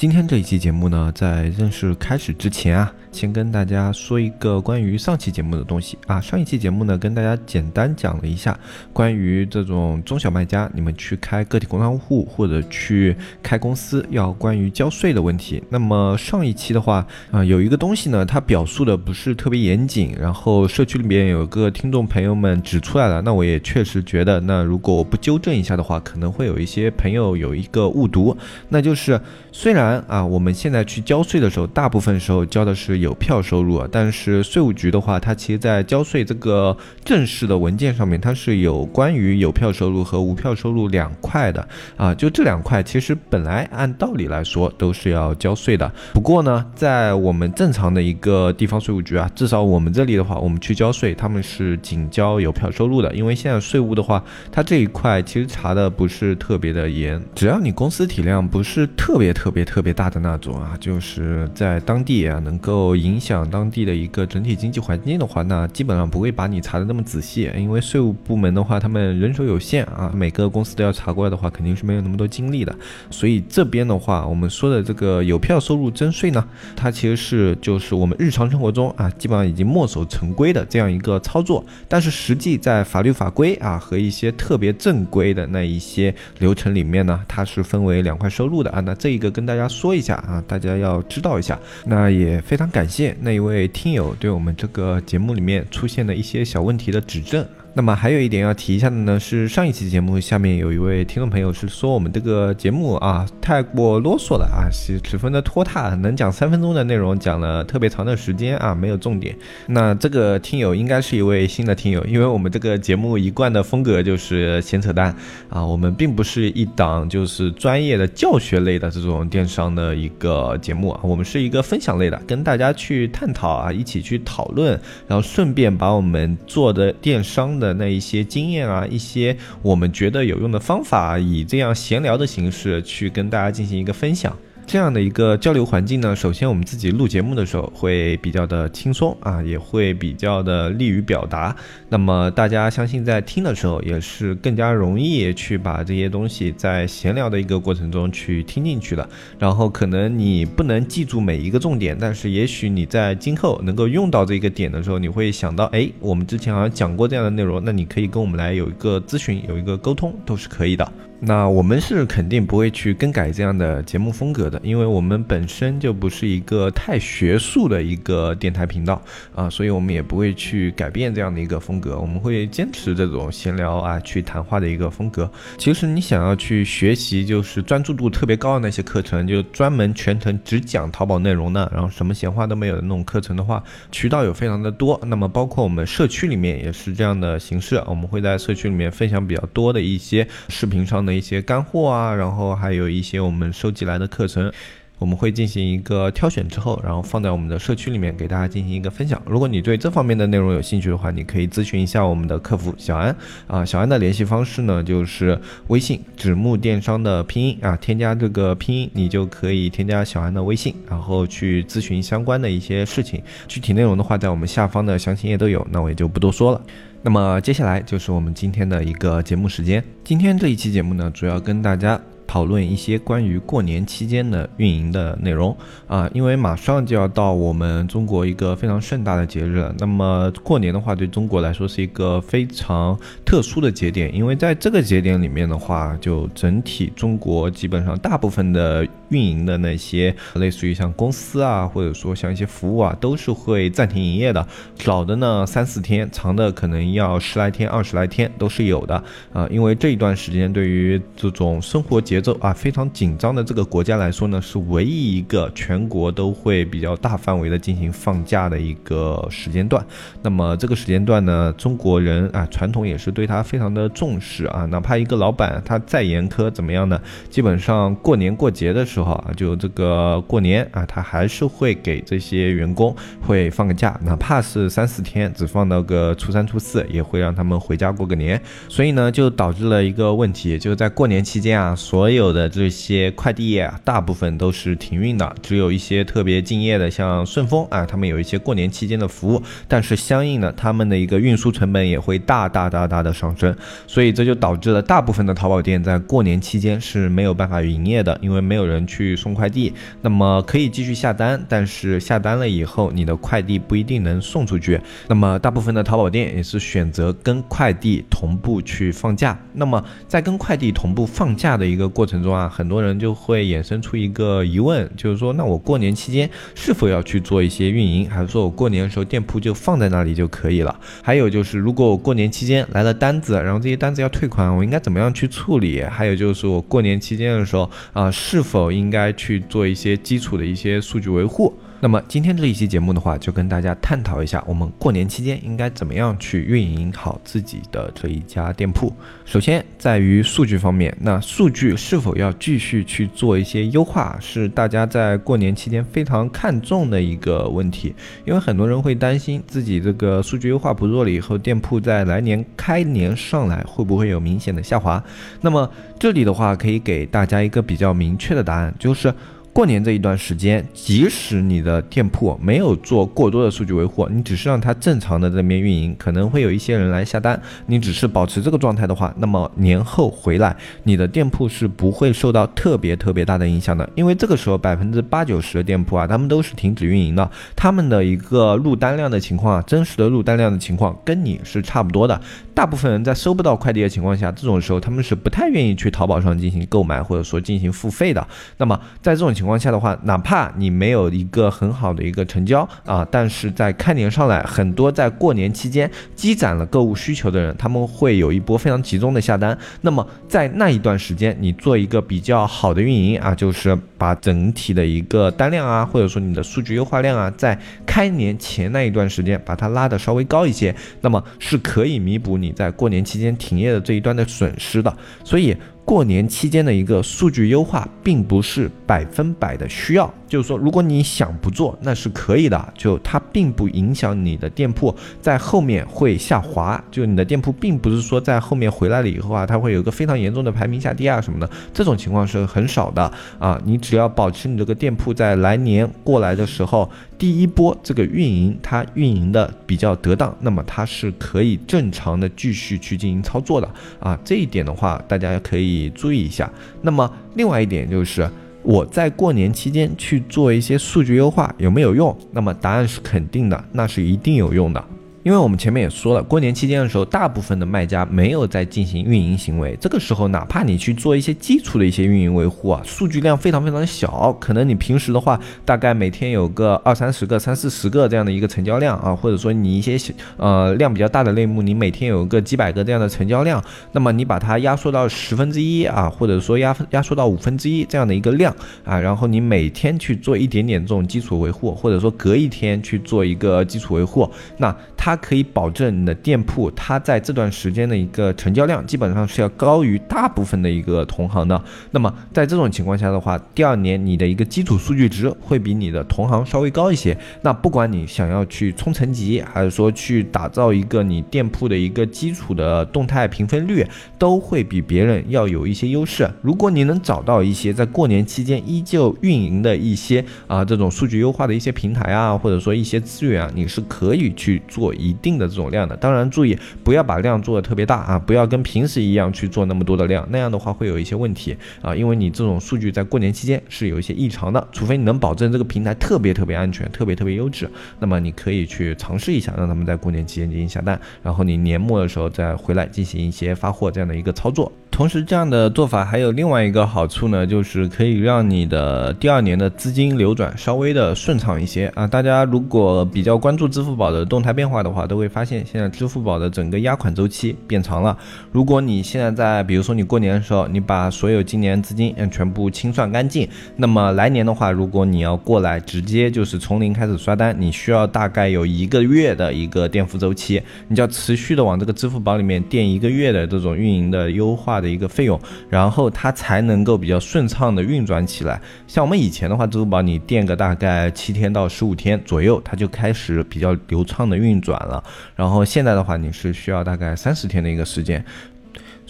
今天这一期节目呢，在正式开始之前啊，先跟大家说一个关于上期节目的东西啊。上一期节目呢，跟大家简单讲了一下关于这种中小卖家，你们去开个体工商户或者去开公司要关于交税的问题。那么上一期的话啊，有一个东西呢，它表述的不是特别严谨，然后社区里面有个听众朋友们指出来了，那我也确实觉得，那如果我不纠正一下的话，可能会有一些朋友有一个误读，那就是虽然。然啊，我们现在去交税的时候，大部分时候交的是有票收入啊，但是税务局的话，它其实在交税这个正式的文件上面，它是有关于有票收入和无票收入两块的啊。就这两块，其实本来按道理来说都是要交税的。不过呢，在我们正常的一个地方税务局啊，至少我们这里的话，我们去交税，他们是仅交有票收入的。因为现在税务的话，它这一块其实查的不是特别的严，只要你公司体量不是特别特别特。特别大的那种啊，就是在当地啊，能够影响当地的一个整体经济环境的话，那基本上不会把你查的那么仔细，因为税务部门的话，他们人手有限啊，每个公司都要查过来的话，肯定是没有那么多精力的。所以这边的话，我们说的这个有票收入征税呢，它其实是就是我们日常生活中啊，基本上已经墨守成规的这样一个操作，但是实际在法律法规啊和一些特别正规的那一些流程里面呢，它是分为两块收入的啊。那这一个跟大家。说一下啊，大家要知道一下。那也非常感谢那一位听友对我们这个节目里面出现的一些小问题的指正。那么还有一点要提一下的呢，是上一期节目下面有一位听众朋友是说我们这个节目啊太过啰嗦了啊，是十分的拖沓，能讲三分钟的内容讲了特别长的时间啊，没有重点。那这个听友应该是一位新的听友，因为我们这个节目一贯的风格就是闲扯淡啊，我们并不是一档就是专业的教学类的这种电商的一个节目啊，我们是一个分享类的，跟大家去探讨啊，一起去讨论，然后顺便把我们做的电商。的那一些经验啊，一些我们觉得有用的方法，以这样闲聊的形式去跟大家进行一个分享。这样的一个交流环境呢，首先我们自己录节目的时候会比较的轻松啊，也会比较的利于表达。那么大家相信在听的时候也是更加容易去把这些东西在闲聊的一个过程中去听进去的。然后可能你不能记住每一个重点，但是也许你在今后能够用到这个点的时候，你会想到，哎，我们之前好像讲过这样的内容，那你可以跟我们来有一个咨询，有一个沟通，都是可以的。那我们是肯定不会去更改这样的节目风格的，因为我们本身就不是一个太学术的一个电台频道啊，所以我们也不会去改变这样的一个风格，我们会坚持这种闲聊啊、去谈话的一个风格。其实你想要去学习，就是专注度特别高的那些课程，就专门全程只讲淘宝内容的，然后什么闲话都没有的那种课程的话，渠道有非常的多。那么包括我们社区里面也是这样的形式，我们会在社区里面分享比较多的一些视频上的。一些干货啊，然后还有一些我们收集来的课程，我们会进行一个挑选之后，然后放在我们的社区里面给大家进行一个分享。如果你对这方面的内容有兴趣的话，你可以咨询一下我们的客服小安啊。小安的联系方式呢，就是微信纸木电商的拼音啊，添加这个拼音，你就可以添加小安的微信，然后去咨询相关的一些事情。具体内容的话，在我们下方的详情页都有，那我也就不多说了。那么接下来就是我们今天的一个节目时间。今天这一期节目呢，主要跟大家讨论一些关于过年期间的运营的内容啊，因为马上就要到我们中国一个非常盛大的节日了。那么过年的话，对中国来说是一个非常特殊的节点，因为在这个节点里面的话，就整体中国基本上大部分的。运营的那些类似于像公司啊，或者说像一些服务啊，都是会暂停营业的。少的呢三四天，长的可能要十来天、二十来天都是有的啊。因为这一段时间对于这种生活节奏啊非常紧张的这个国家来说呢，是唯一一个全国都会比较大范围的进行放假的一个时间段。那么这个时间段呢，中国人啊传统也是对他非常的重视啊，哪怕一个老板他再严苛怎么样呢？基本上过年过节的时候啊，就这个过年啊，他还是会给这些员工会放个假，哪怕是三四天，只放到个初三初四，也会让他们回家过个年。所以呢，就导致了一个问题，就是在过年期间啊，所所有的这些快递业啊，大部分都是停运的，只有一些特别敬业的，像顺丰啊，他们有一些过年期间的服务，但是相应的，他们的一个运输成本也会大大大大的上升，所以这就导致了大部分的淘宝店在过年期间是没有办法营业的，因为没有人去送快递。那么可以继续下单，但是下单了以后，你的快递不一定能送出去。那么大部分的淘宝店也是选择跟快递同步去放假。那么在跟快递同步放假的一个过程中啊，很多人就会衍生出一个疑问，就是说，那我过年期间是否要去做一些运营，还是说我过年的时候店铺就放在那里就可以了？还有就是，如果我过年期间来了单子，然后这些单子要退款，我应该怎么样去处理？还有就是我过年期间的时候啊，是否应该去做一些基础的一些数据维护？那么今天这一期节目的话，就跟大家探讨一下，我们过年期间应该怎么样去运营好自己的这一家店铺。首先，在于数据方面，那数据是否要继续去做一些优化，是大家在过年期间非常看重的一个问题。因为很多人会担心自己这个数据优化不做了以后，店铺在来年开年上来会不会有明显的下滑？那么这里的话，可以给大家一个比较明确的答案，就是。过年这一段时间，即使你的店铺没有做过多的数据维护，你只是让它正常的这边运营，可能会有一些人来下单。你只是保持这个状态的话，那么年后回来，你的店铺是不会受到特别特别大的影响的。因为这个时候百分之八九十的店铺啊，他们都是停止运营的，他们的一个入单量的情况啊，真实的入单量的情况跟你是差不多的。大部分人在收不到快递的情况下，这种时候他们是不太愿意去淘宝上进行购买或者说进行付费的。那么在这种情，情况下的话，哪怕你没有一个很好的一个成交啊，但是在开年上来，很多在过年期间积攒了购物需求的人，他们会有一波非常集中的下单。那么在那一段时间，你做一个比较好的运营啊，就是把整体的一个单量啊，或者说你的数据优化量啊，在开年前那一段时间把它拉的稍微高一些，那么是可以弥补你在过年期间停业的这一端的损失的。所以。过年期间的一个数据优化，并不是百分百的需要。就是说，如果你想不做，那是可以的。就它并不影响你的店铺在后面会下滑。就你的店铺并不是说在后面回来了以后啊，它会有一个非常严重的排名下跌啊什么的。这种情况是很少的啊。你只要保持你这个店铺在来年过来的时候，第一波这个运营它运营的比较得当，那么它是可以正常的继续去进行操作的啊。这一点的话，大家可以注意一下。那么另外一点就是。我在过年期间去做一些数据优化有没有用？那么答案是肯定的，那是一定有用的。因为我们前面也说了，过年期间的时候，大部分的卖家没有在进行运营行为。这个时候，哪怕你去做一些基础的一些运营维护啊，数据量非常非常小，可能你平时的话，大概每天有个二三十个、三四十个这样的一个成交量啊，或者说你一些呃量比较大的类目，你每天有个几百个这样的成交量，那么你把它压缩到十分之一啊，或者说压压缩到五分之一这样的一个量啊，然后你每天去做一点点这种基础维护，或者说隔一天去做一个基础维护，那。它可以保证你的店铺，它在这段时间的一个成交量基本上是要高于大部分的一个同行的。那么在这种情况下的话，第二年你的一个基础数据值会比你的同行稍微高一些。那不管你想要去冲层级，还是说去打造一个你店铺的一个基础的动态评分率，都会比别人要有一些优势。如果你能找到一些在过年期间依旧运营的一些啊这种数据优化的一些平台啊，或者说一些资源啊，你是可以去做。一定的这种量的，当然注意不要把量做的特别大啊，不要跟平时一样去做那么多的量，那样的话会有一些问题啊，因为你这种数据在过年期间是有一些异常的，除非你能保证这个平台特别特别安全，特别特别优质，那么你可以去尝试一下，让他们在过年期间进行下单，然后你年末的时候再回来进行一些发货这样的一个操作。同时，这样的做法还有另外一个好处呢，就是可以让你的第二年的资金流转稍微的顺畅一些啊。大家如果比较关注支付宝的动态变化的话，都会发现现在支付宝的整个压款周期变长了。如果你现在在，比如说你过年的时候，你把所有今年资金嗯全部清算干净，那么来年的话，如果你要过来直接就是从零开始刷单，你需要大概有一个月的一个垫付周期，你就要持续的往这个支付宝里面垫一个月的这种运营的优化。的一个费用，然后它才能够比较顺畅的运转起来。像我们以前的话，支付宝你垫个大概七天到十五天左右，它就开始比较流畅的运转了。然后现在的话，你是需要大概三十天的一个时间。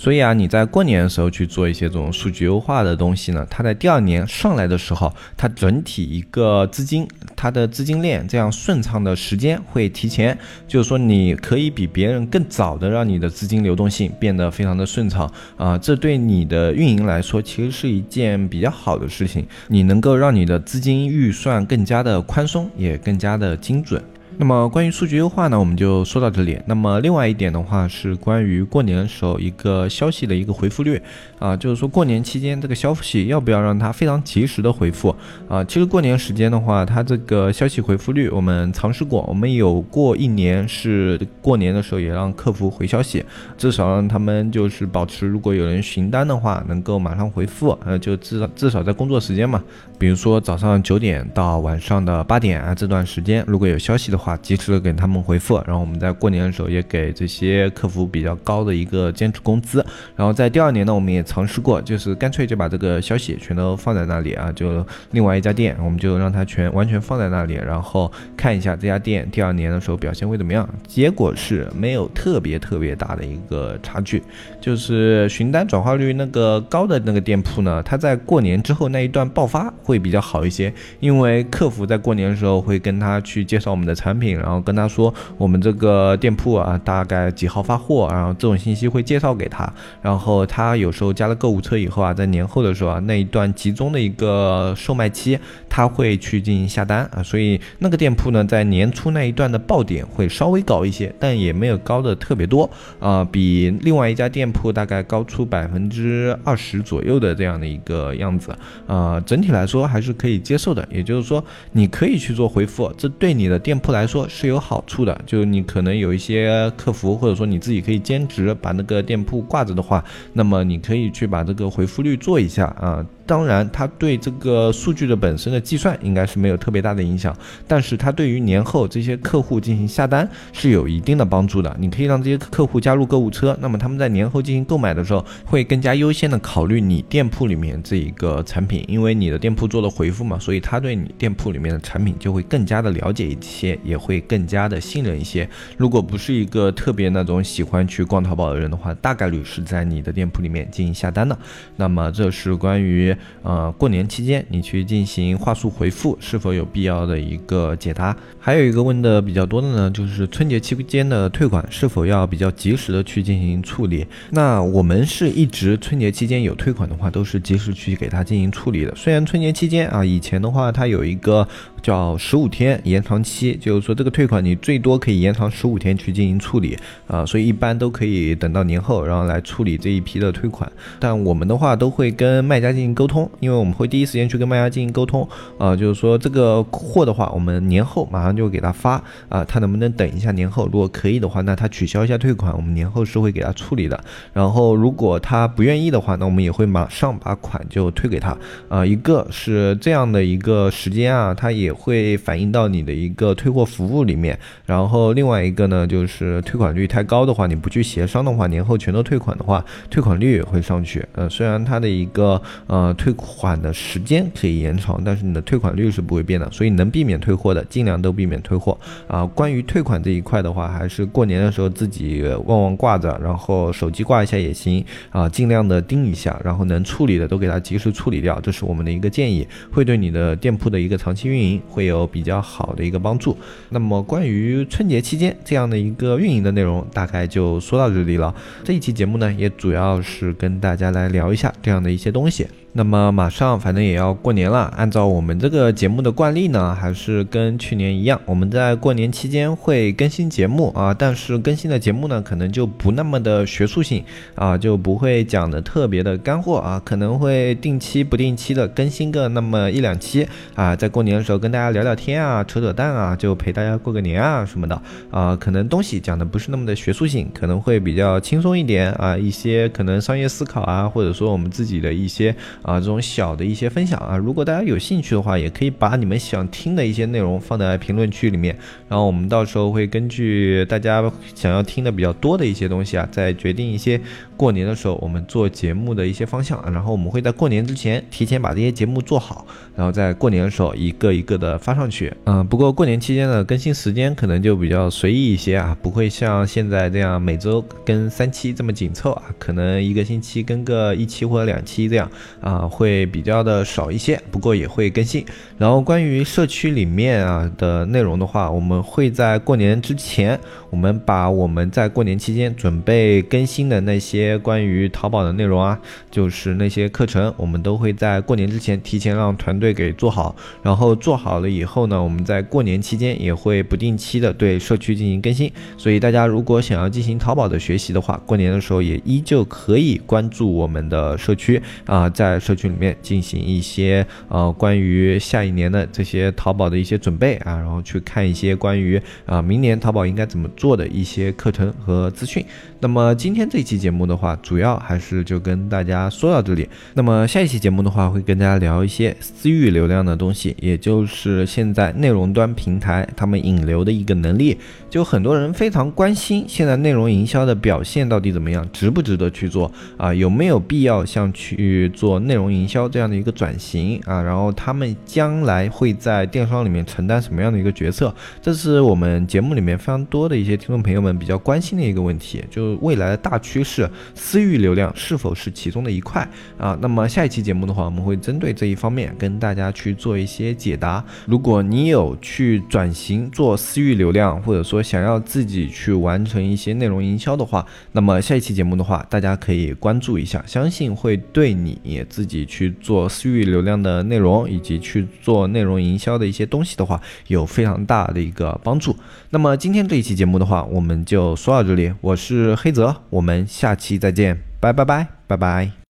所以啊，你在过年的时候去做一些这种数据优化的东西呢，它在第二年上来的时候，它整体一个资金，它的资金链这样顺畅的时间会提前，就是说你可以比别人更早的让你的资金流动性变得非常的顺畅啊，这对你的运营来说其实是一件比较好的事情，你能够让你的资金预算更加的宽松，也更加的精准。那么关于数据优化呢，我们就说到这里。那么另外一点的话是关于过年的时候一个消息的一个回复率啊，就是说过年期间这个消息要不要让它非常及时的回复啊？其实过年时间的话，它这个消息回复率我们尝试过，我们有过一年是过年的时候也让客服回消息，至少让他们就是保持如果有人询单的话能够马上回复，呃，就至少至少在工作时间嘛，比如说早上九点到晚上的八点啊这段时间如果有消息的。话话及时的给他们回复，然后我们在过年的时候也给这些客服比较高的一个兼职工资，然后在第二年呢，我们也尝试过，就是干脆就把这个消息全都放在那里啊，就另外一家店，我们就让他全完全放在那里，然后看一下这家店第二年的时候表现会怎么样。结果是没有特别特别大的一个差距，就是询单转化率那个高的那个店铺呢，它在过年之后那一段爆发会比较好一些，因为客服在过年的时候会跟他去介绍我们的产。产品，然后跟他说我们这个店铺啊，大概几号发货，然后这种信息会介绍给他。然后他有时候加了购物车以后啊，在年后的时候啊，那一段集中的一个售卖期，他会去进行下单啊。所以那个店铺呢，在年初那一段的爆点会稍微高一些，但也没有高的特别多啊，比另外一家店铺大概高出百分之二十左右的这样的一个样子啊。整体来说还是可以接受的，也就是说你可以去做回复，这对你的店铺来。来说是有好处的，就你可能有一些客服，或者说你自己可以兼职把那个店铺挂着的话，那么你可以去把这个回复率做一下啊。当然，它对这个数据的本身的计算应该是没有特别大的影响，但是它对于年后这些客户进行下单是有一定的帮助的。你可以让这些客户加入购物车，那么他们在年后进行购买的时候，会更加优先的考虑你店铺里面这一个产品，因为你的店铺做了回复嘛，所以他对你店铺里面的产品就会更加的了解一些，也会更加的信任一些。如果不是一个特别那种喜欢去逛淘宝的人的话，大概率是在你的店铺里面进行下单的。那么这是关于。呃，过年期间你去进行话术回复是否有必要的一个解答？还有一个问的比较多的呢，就是春节期间的退款是否要比较及时的去进行处理？那我们是一直春节期间有退款的话，都是及时去给他进行处理的。虽然春节期间啊，以前的话它有一个。叫十五天延长期，就是说这个退款你最多可以延长十五天去进行处理啊，所以一般都可以等到年后，然后来处理这一批的退款。但我们的话都会跟卖家进行沟通，因为我们会第一时间去跟卖家进行沟通啊，就是说这个货的话，我们年后马上就给他发啊，他能不能等一下年后？如果可以的话，那他取消一下退款，我们年后是会给他处理的。然后如果他不愿意的话，那我们也会马上把款就退给他啊。一个是这样的一个时间啊，他也。会反映到你的一个退货服务里面，然后另外一个呢，就是退款率太高的话，你不去协商的话，年后全都退款的话，退款率也会上去。呃，虽然它的一个呃退款的时间可以延长，但是你的退款率是不会变的。所以能避免退货的，尽量都避免退货啊。关于退款这一块的话，还是过年的时候自己旺旺挂着，然后手机挂一下也行啊，尽量的盯一下，然后能处理的都给它及时处理掉，这是我们的一个建议，会对你的店铺的一个长期运营。会有比较好的一个帮助。那么关于春节期间这样的一个运营的内容，大概就说到这里了。这一期节目呢，也主要是跟大家来聊一下这样的一些东西。那么马上反正也要过年了，按照我们这个节目的惯例呢，还是跟去年一样，我们在过年期间会更新节目啊，但是更新的节目呢，可能就不那么的学术性啊，就不会讲的特别的干货啊，可能会定期不定期的更新个那么一两期啊，在过年的时候跟大家聊聊天啊，扯扯淡啊，就陪大家过个年啊什么的啊，可能东西讲的不是那么的学术性，可能会比较轻松一点啊，一些可能商业思考啊，或者说我们自己的一些。啊，这种小的一些分享啊，如果大家有兴趣的话，也可以把你们想听的一些内容放在评论区里面，然后我们到时候会根据大家想要听的比较多的一些东西啊，再决定一些过年的时候我们做节目的一些方向啊，然后我们会在过年之前提前把这些节目做好，然后在过年的时候一个一个的发上去。嗯，不过过年期间的更新时间可能就比较随意一些啊，不会像现在这样每周更三期这么紧凑啊，可能一个星期更个一期或者两期这样啊。啊，会比较的少一些，不过也会更新。然后关于社区里面啊的内容的话，我们会在过年之前，我们把我们在过年期间准备更新的那些关于淘宝的内容啊，就是那些课程，我们都会在过年之前提前让团队给做好。然后做好了以后呢，我们在过年期间也会不定期的对社区进行更新。所以大家如果想要进行淘宝的学习的话，过年的时候也依旧可以关注我们的社区啊，在。社区里面进行一些呃关于下一年的这些淘宝的一些准备啊，然后去看一些关于啊明年淘宝应该怎么做的一些课程和资讯。那么今天这期节目的话，主要还是就跟大家说到这里。那么下一期节目的话，会跟大家聊一些私域流量的东西，也就是现在内容端平台他们引流的一个能力。就很多人非常关心，现在内容营销的表现到底怎么样，值不值得去做啊？有没有必要像去做内内容营销这样的一个转型啊？然后他们将来会在电商里面承担什么样的一个角色？这是我们节目里面非常多的一些听众朋友们比较关心的一个问题。就是未来的大趋势，私域流量是否是其中的一块啊？那么下一期节目的话，我们会针对这一方面跟大家去做一些解答。如果你有去转型做私域流量，或者说想要自己去完成一些内容营销的话，那么下一期节目的话，大家可以关注一下，相信会对你自自己去做私域流量的内容以及去做内容营销的一些东西的话，有非常大的一个帮助。那么今天这一期节目的话，我们就说到这里。我是黑泽，我们下期再见，拜拜拜拜拜。